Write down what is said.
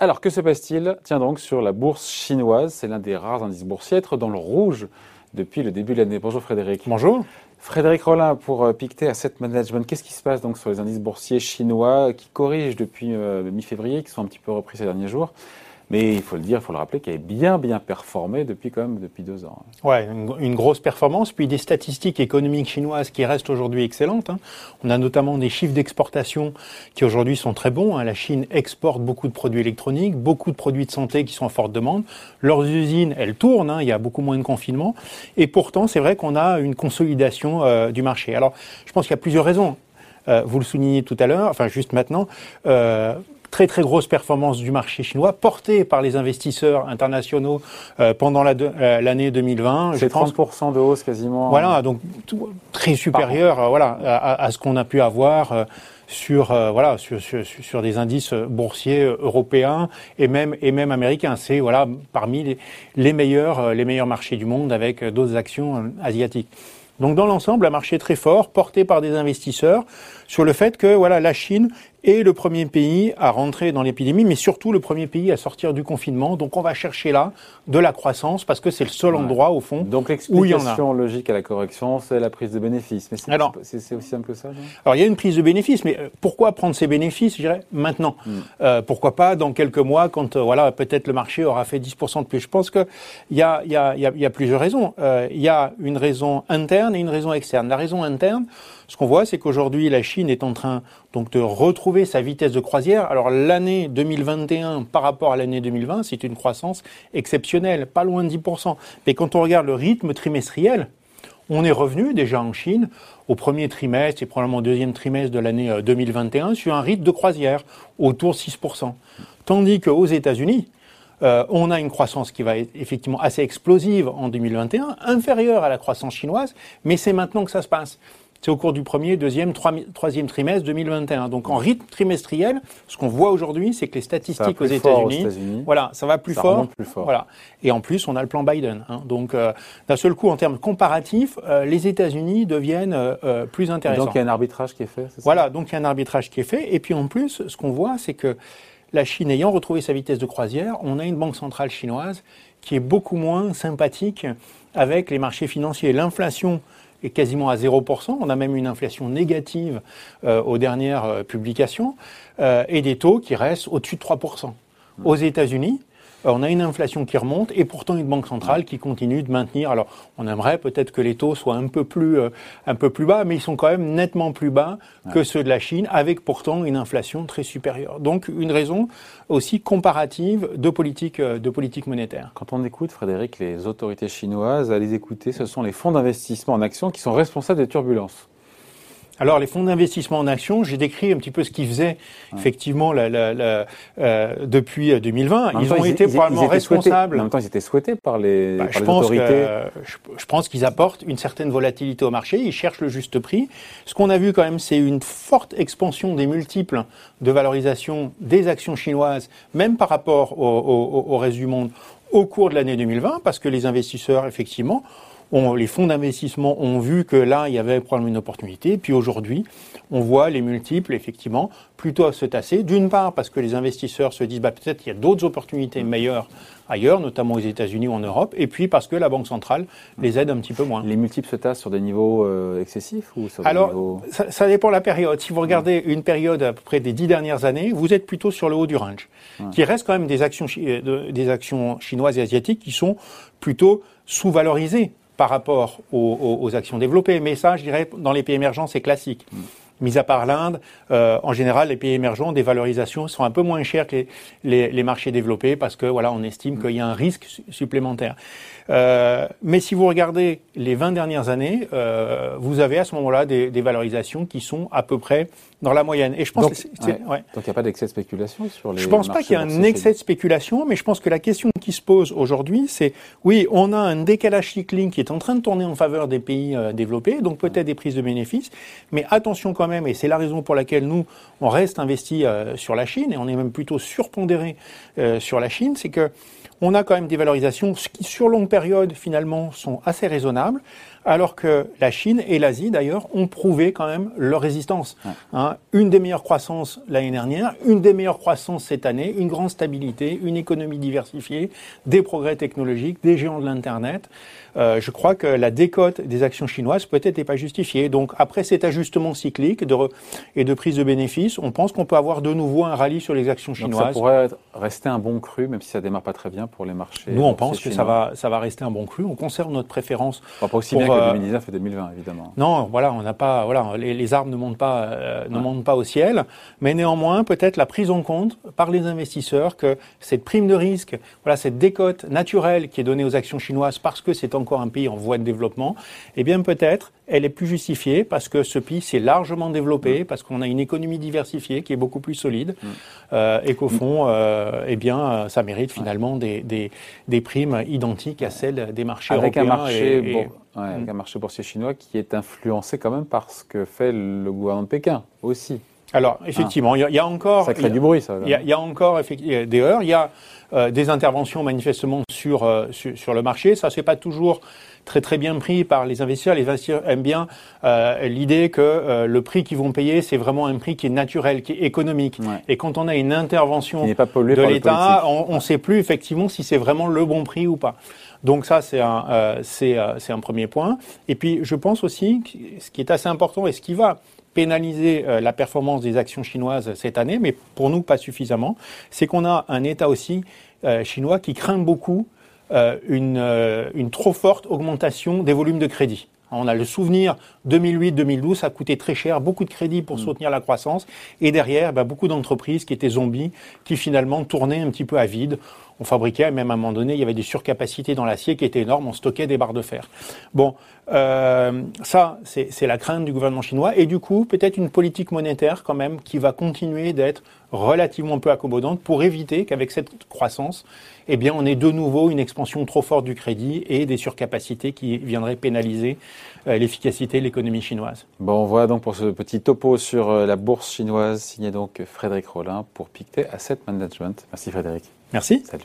Alors, que se passe-t-il? Tiens donc sur la bourse chinoise. C'est l'un des rares indices boursiers à être dans le rouge depuis le début de l'année. Bonjour Frédéric. Bonjour. Frédéric Rollin pour euh, Pictet Asset Management. Qu'est-ce qui se passe donc sur les indices boursiers chinois qui corrigent depuis euh, mi-février, qui sont un petit peu repris ces derniers jours? Mais il faut le dire, il faut le rappeler, qui avait bien, bien performé depuis quand même depuis deux ans. Ouais, une, grosse performance, puis des statistiques économiques chinoises qui restent aujourd'hui excellentes. Hein. On a notamment des chiffres d'exportation qui aujourd'hui sont très bons. Hein. La Chine exporte beaucoup de produits électroniques, beaucoup de produits de santé qui sont en forte demande. Leurs usines, elles tournent, hein. il y a beaucoup moins de confinement. Et pourtant, c'est vrai qu'on a une consolidation euh, du marché. Alors, je pense qu'il y a plusieurs raisons. Euh, vous le soulignez tout à l'heure, enfin juste maintenant. Euh, très très grosse performance du marché chinois portée par les investisseurs internationaux euh, pendant euh, l'année 2020. C'est 30% de hausse quasiment. Voilà, donc très supérieur euh, voilà, à, à, ce qu'on a pu avoir sur voilà sur, sur, sur, des indices boursiers européens et même et même américains. C'est voilà parmi les, les, meilleurs les meilleurs marchés du monde avec d'autres actions asiatiques. Donc dans l'ensemble, un marché très fort porté par des investisseurs sur le fait que voilà la Chine est le premier pays à rentrer dans l'épidémie, mais surtout le premier pays à sortir du confinement. Donc on va chercher là de la croissance parce que c'est le seul endroit au fond Donc l'explication logique à la correction, c'est la prise de bénéfices. Mais c'est aussi simple que ça. alors il y a une prise de bénéfices, mais euh, pourquoi prendre ces bénéfices, je dirais, maintenant? Hmm. euh, Pourquoi pas dans quelques mois, quand euh, voilà peut-être le marché aura fait 10% de plus? Je pense qu'il y a, y, a, y, a, y a plusieurs raisons. Il y a une raison interne et une raison externe. La raison interne, ce qu'on voit, c'est qu'aujourd'hui, la Chine est en train donc de retrouver sa vitesse de croisière. Alors l'année 2021 par rapport à l'année 2020, c'est une croissance exceptionnelle, pas loin de 10%. Mais quand on regarde le rythme trimestriel, on est revenu déjà en Chine au premier trimestre et probablement au deuxième trimestre de l'année 2021 euh, sur un rythme de croisière autour de 6%. Tandis qu'aux États-Unis, euh, on a une croissance qui va être effectivement assez explosive en 2021, inférieure à la croissance chinoise, mais c'est maintenant que ça se passe. C'est au cours du premier, deuxième, troisième trimestre 2021. Donc en rythme trimestriel, ce qu'on voit aujourd'hui, c'est que les statistiques aux États-Unis, voilà, ça va plus, fort, plus fort. Voilà. Et en plus, on a le plan Biden. Hein. Donc euh, d'un seul coup, en termes comparatifs, euh, les États-Unis deviennent euh, plus intéressants. Donc il y a un arbitrage qui est fait. Ça? Voilà, donc il y a un arbitrage qui est fait. Et puis en plus, ce qu'on voit, c'est que la Chine ayant retrouvé sa vitesse de croisière, on a une banque centrale chinoise qui est beaucoup moins sympathique avec les marchés financiers. L'inflation est quasiment à 0%. On a même une inflation négative euh, aux dernières euh, publications euh, et des taux qui restent au-dessus de 3%. Aux États-Unis, on a une inflation qui remonte et pourtant une banque centrale qui continue de maintenir. Alors, on aimerait peut-être que les taux soient un peu plus, euh, un peu plus bas, mais ils sont quand même nettement plus bas que ceux de la Chine, avec pourtant une inflation très supérieure. Donc, une raison aussi comparative de politique, euh, de politique monétaire. Quand on écoute, Frédéric, les autorités chinoises, à les écouter, ce sont les fonds d'investissement en actions qui sont responsables des turbulences. Alors, les fonds d'investissement en actions, j'ai décrit un petit peu ce qu'ils faisaient, effectivement, la, la, la, euh, depuis 2020. Ils ont été probablement responsables. En même temps, ils étaient souhaités par les, bah, par les autorités. je, pense qu'ils apportent une certaine volatilité au marché. Ils cherchent le juste prix. Ce qu'on a vu quand même, c'est une forte expansion des multiples de valorisation des actions chinoises, même par rapport au, au, au reste du monde, au cours de l'année 2020, parce que les investisseurs, effectivement, les fonds d'investissement ont vu que là, il y avait probablement une opportunité. Puis aujourd'hui, on voit les multiples, effectivement, plutôt se tasser. D'une part, parce que les investisseurs se disent, bah, peut-être qu'il y a d'autres opportunités meilleures ailleurs, notamment aux États-Unis ou en Europe. Et puis parce que la Banque centrale les aide un petit peu moins. Les multiples se tassent sur des niveaux euh, excessifs ou sur Alors, des niveaux... ça, ça, dépend de la période. Si vous regardez une période à peu près des dix dernières années, vous êtes plutôt sur le haut du range, qui reste quand même des actions, euh, des actions chinoises et asiatiques qui sont plutôt sous-valorisées par rapport aux, actions développées. Mais ça, je dirais, dans les pays émergents, c'est classique. Mis à part l'Inde, euh, en général, les pays émergents, des valorisations sont un peu moins chères que les, les, marchés développés parce que voilà, on estime mm. qu'il y a un risque supplémentaire. Euh, mais si vous regardez les 20 dernières années, euh, vous avez à ce moment-là des, des, valorisations qui sont à peu près dans la moyenne. Et je pense donc, que ouais. Ouais. il n'y a pas d'excès de spéculation sur les. Je pense pas qu'il y a un excès de spéculation, mais je pense que la question qui se pose aujourd'hui, c'est oui, on a un décalage cycling qui est en train de tourner en faveur des pays euh, développés, donc peut-être des prises de bénéfices, mais attention quand et c'est la raison pour laquelle nous on reste investi euh, sur la Chine. Et on est même plutôt surpondéré euh, sur la Chine, c'est que on a quand même des valorisations qui, sur longue période, finalement, sont assez raisonnables, alors que la Chine et l'Asie d'ailleurs ont prouvé quand même leur résistance. Hein, une des meilleures croissances l'année dernière, une des meilleures croissances cette année, une grande stabilité, une économie diversifiée, des progrès technologiques, des géants de l'Internet. Euh, je crois que la décote des actions chinoises peut-être n'est pas justifiée. Donc après cet ajustement cyclique de et de prise de bénéfices, on pense qu'on peut avoir de nouveau un rallye sur les actions chinoises. Donc ça pourrait rester un bon cru, même si ça démarre pas très bien pour les marchés. Nous, on pense que ça va, ça va rester un bon cru. On conserve notre préférence. Pas aussi bien que 2019 euh, et 2020, évidemment. Non, voilà, on n'a pas, voilà, les, arbres ne montent pas, euh, ne montent pas au ciel, mais néanmoins, peut-être la prise en compte par les investisseurs que cette prime de risque, voilà, cette décote naturelle qui est donnée aux actions chinoises parce que c'est encore un pays en voie de développement, eh bien peut-être elle est plus justifiée parce que ce pays s'est largement développé, mm. parce qu'on a une économie diversifiée qui est beaucoup plus solide, mm. euh, et qu'au fond, euh, eh bien, euh, ça mérite finalement des, des, des, primes identiques à celles des marchés avec européens. Un marché, bon, avec mm. un marché boursier chinois qui est influencé quand même par ce que fait le gouvernement de Pékin aussi. Alors, effectivement, il y, a encore. Ça crée du bruit, ça. Il y, a encore des heures. Il y a des interventions manifestement sur, sur, sur, le marché. Ça, c'est pas toujours très très bien pris par les investisseurs. Les investisseurs aiment bien euh, l'idée que euh, le prix qu'ils vont payer, c'est vraiment un prix qui est naturel, qui est économique. Et quand on a une intervention de l'État, on ne sait plus effectivement si c'est vraiment le bon prix ou pas. Donc ça, c'est un, euh, c'est, euh, c'est un premier point. Et puis, je pense aussi, que ce qui est assez important et ce qui va pénaliser euh, la performance des actions chinoises cette année, mais pour nous pas suffisamment, c'est qu'on a un État aussi chinois qui craint beaucoup euh, une, euh, une trop forte augmentation des volumes de crédit. On a le souvenir 2008-2012, ça a coûté très cher, beaucoup de crédits pour mm. soutenir la croissance, et derrière, bah, beaucoup d'entreprises qui étaient zombies, qui finalement tournaient un petit peu à vide on fabriquait, même à un moment donné, il y avait des surcapacités dans l'acier qui étaient énormes, on stockait des barres de fer. Bon, euh, ça, c'est la crainte du gouvernement chinois, et du coup, peut-être une politique monétaire quand même qui va continuer d'être relativement peu accommodante pour éviter qu'avec cette croissance, eh bien, on ait de nouveau une expansion trop forte du crédit et des surcapacités qui viendraient pénaliser euh, l'efficacité de l'économie chinoise. Bon, voilà donc pour ce petit topo sur euh, la bourse chinoise, signé donc Frédéric Rollin pour Pictet Asset Management. Merci Frédéric. Merci. Salut.